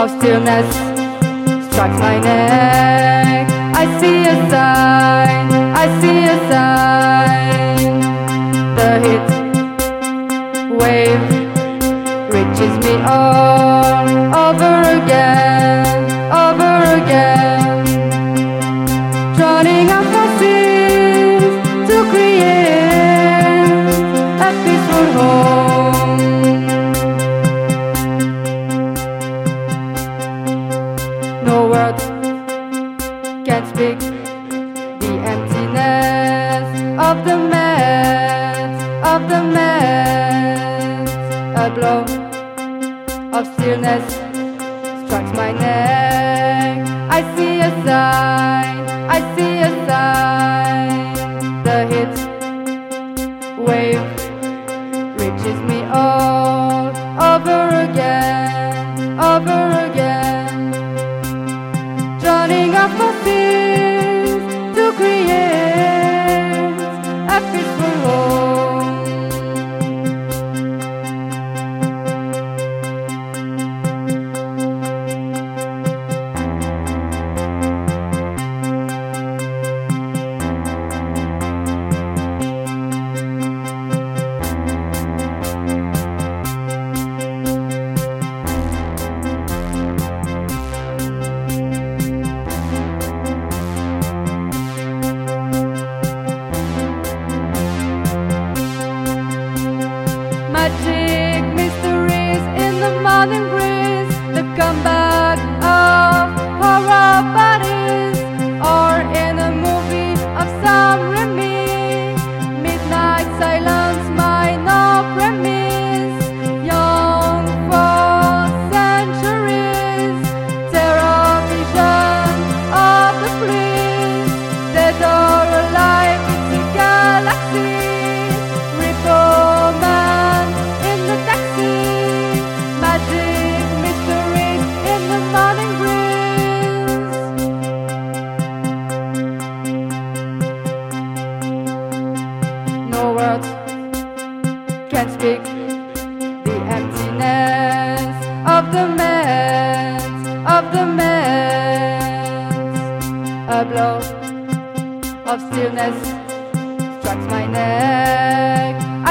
of stillness strikes my neck. I see a sign, I see a sign. The heat wave reaches me all over again. wave reaches me all over again, over again.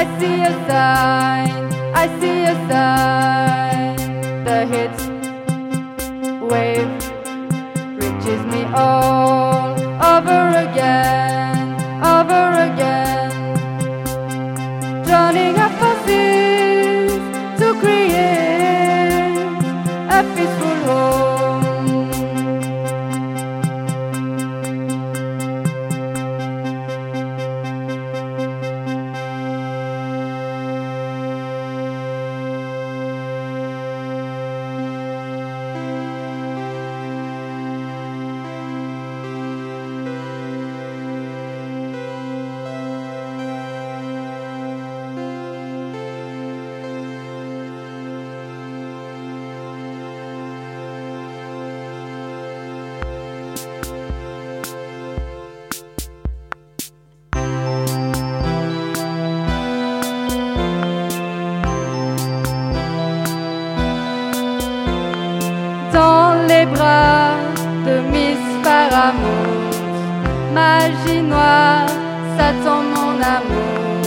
I see a sign, I see a sign. magie noire, Satan mon amour.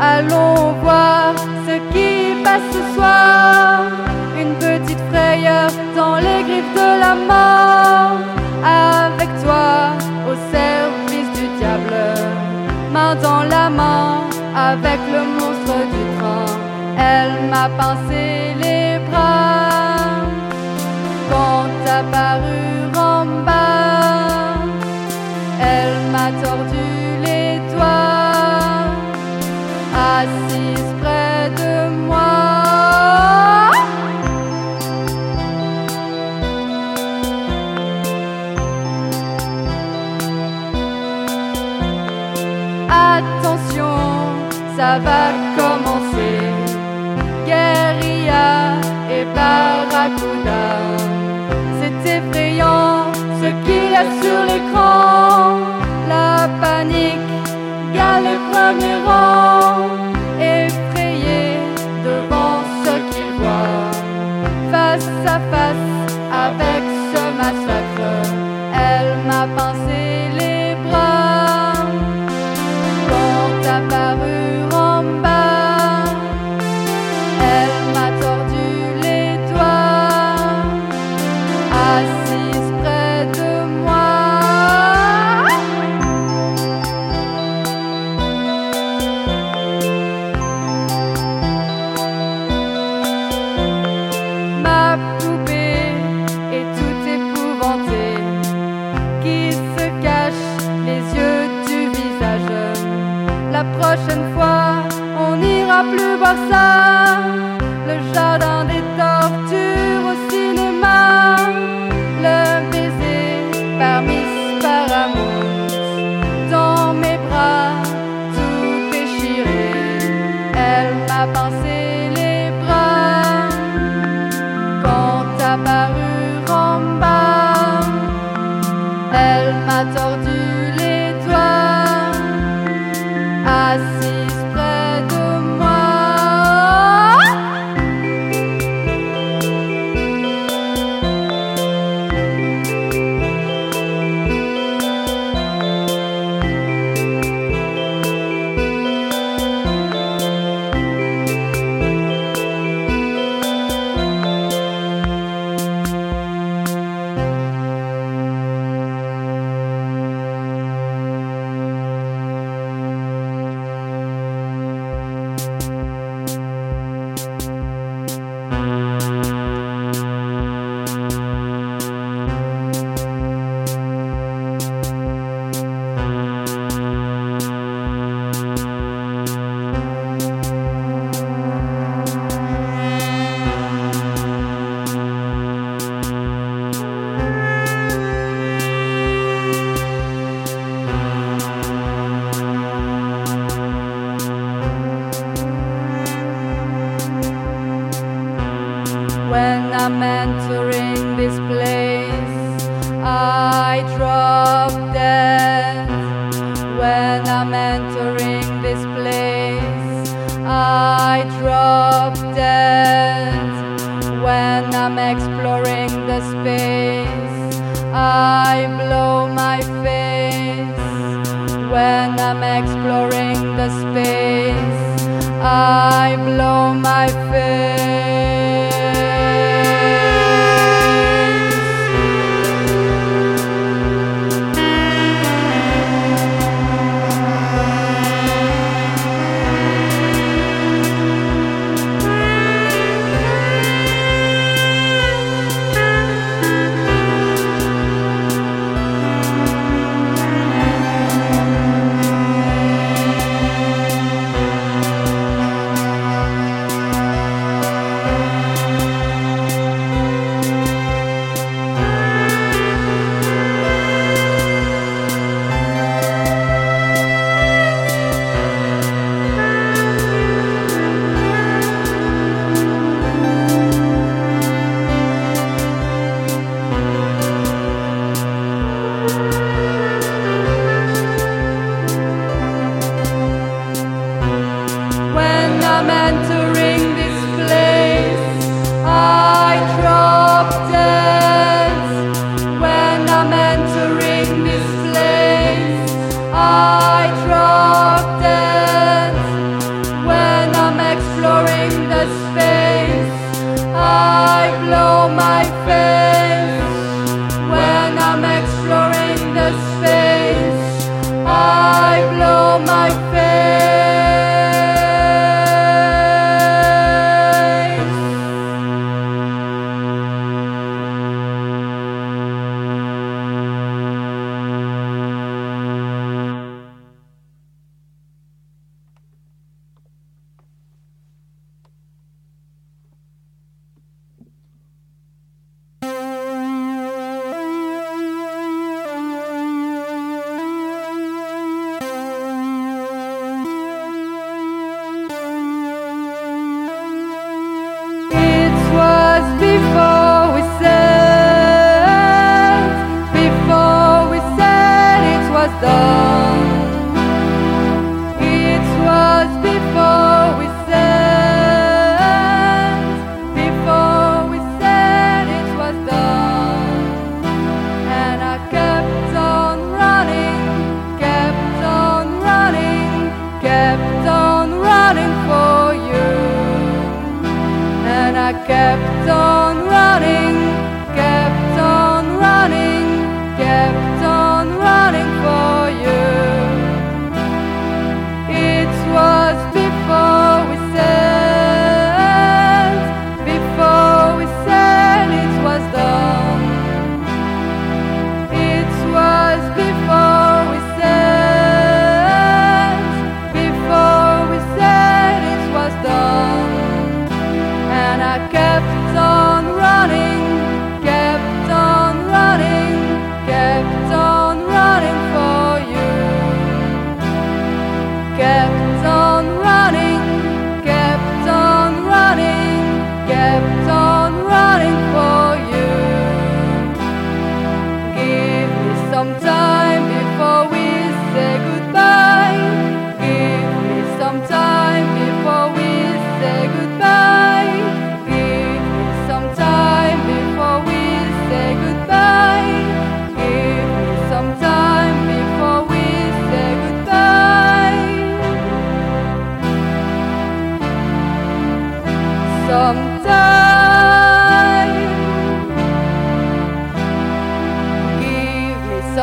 Allons voir ce qui passe ce soir, une petite frayeur dans les griffes de la mort. Avec toi, au service du diable, main dans la main, avec le monstre du train, elle m'a pincé les bras quand ta parure en bas. Herz, aber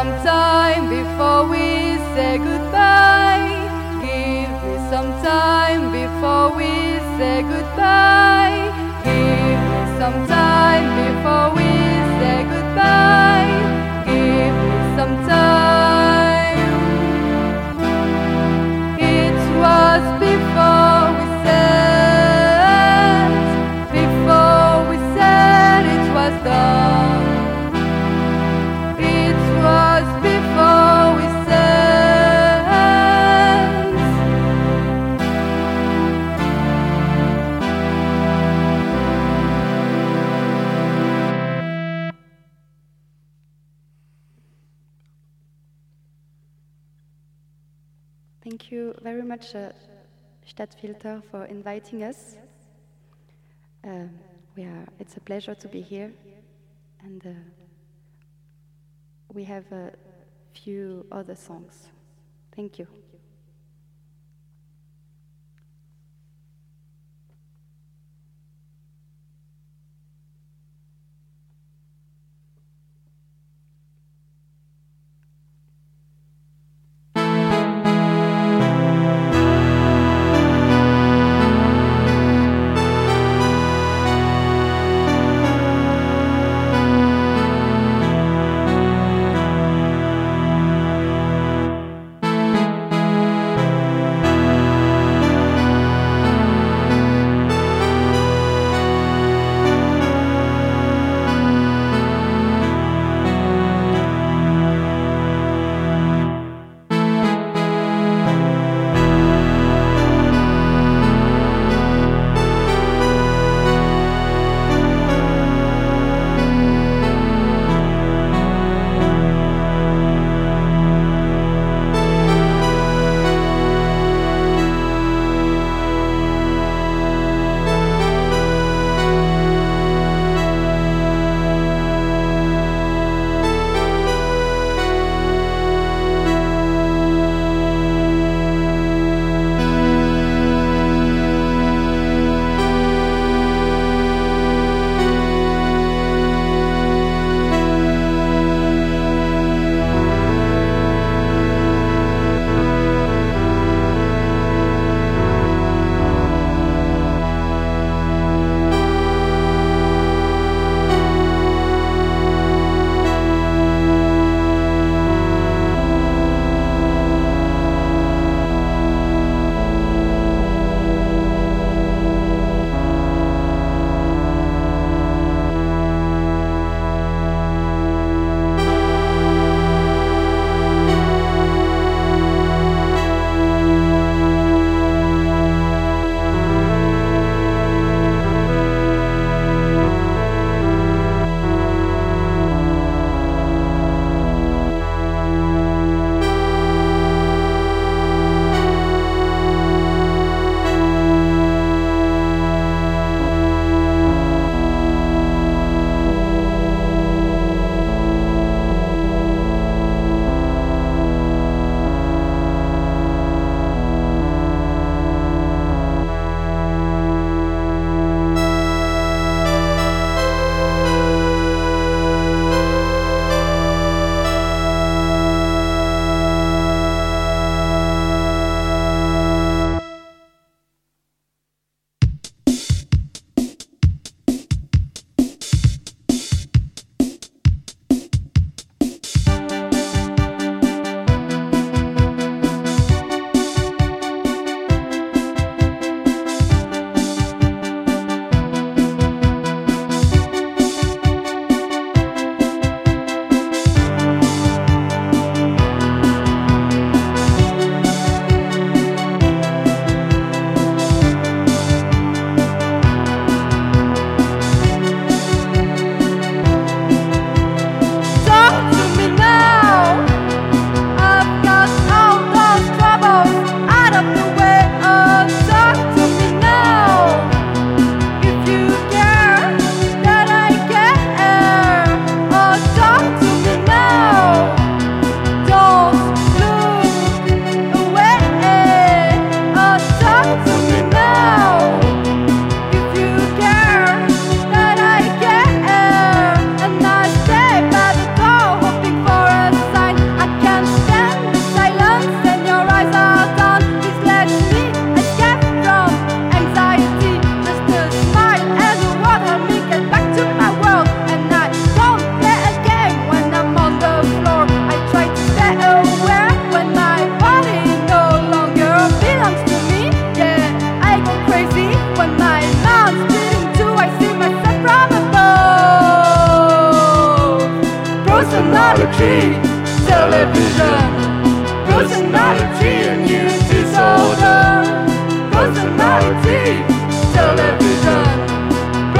some time before we say goodbye. Give me some time before we say goodbye. Give me some time before we say goodbye. Give me some time. much, uh, Stadtfilter, for inviting us. Uh, we are, it's a pleasure to be here. And uh, we have a few other songs. Thank you.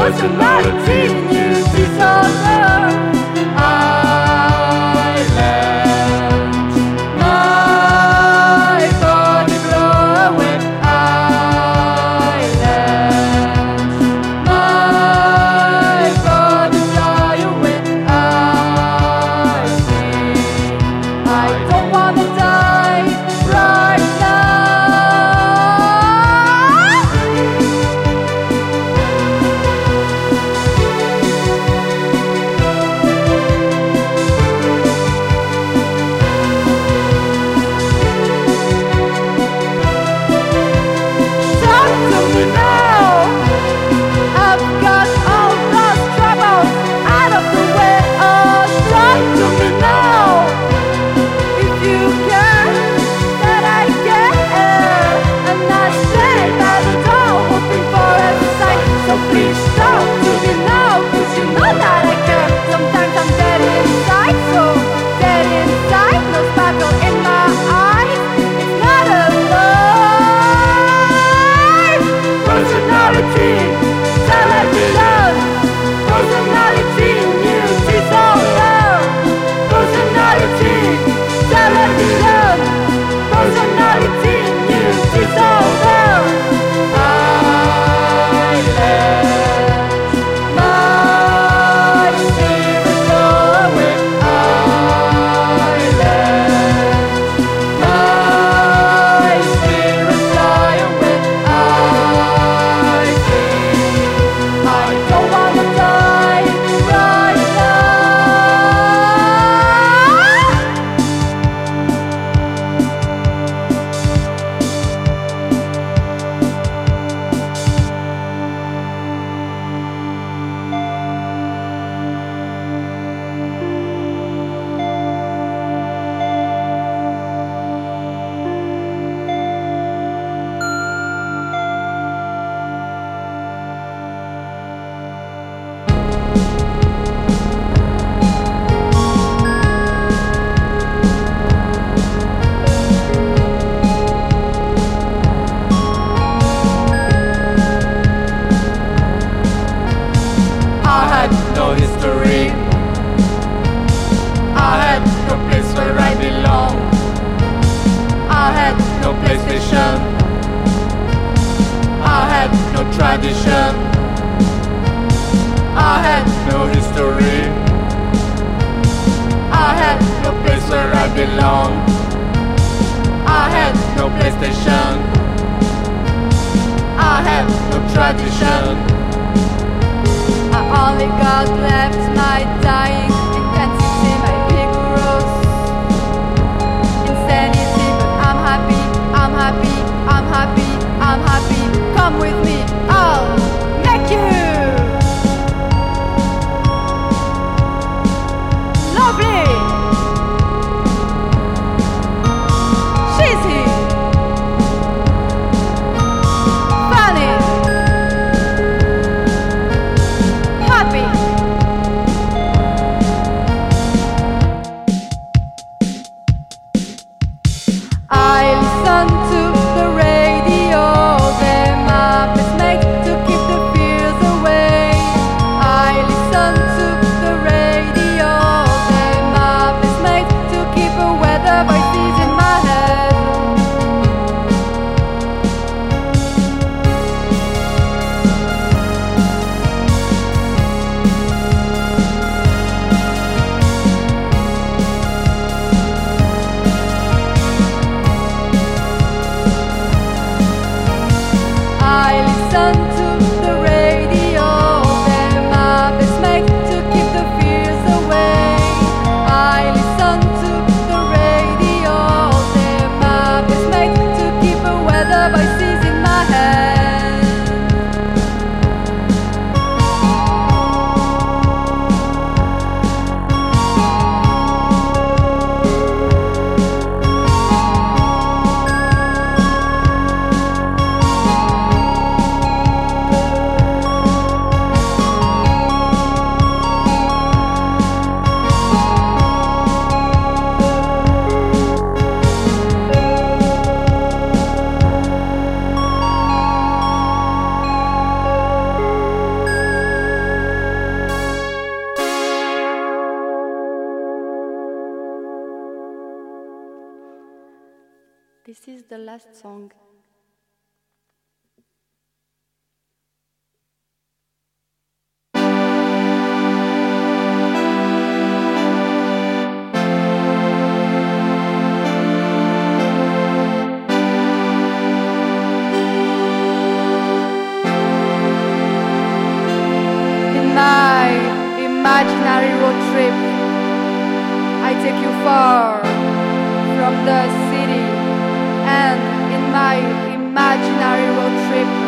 Personality you disorder. This is the last song. imaginary road trip. I take you far from the city man in my imaginary road trip.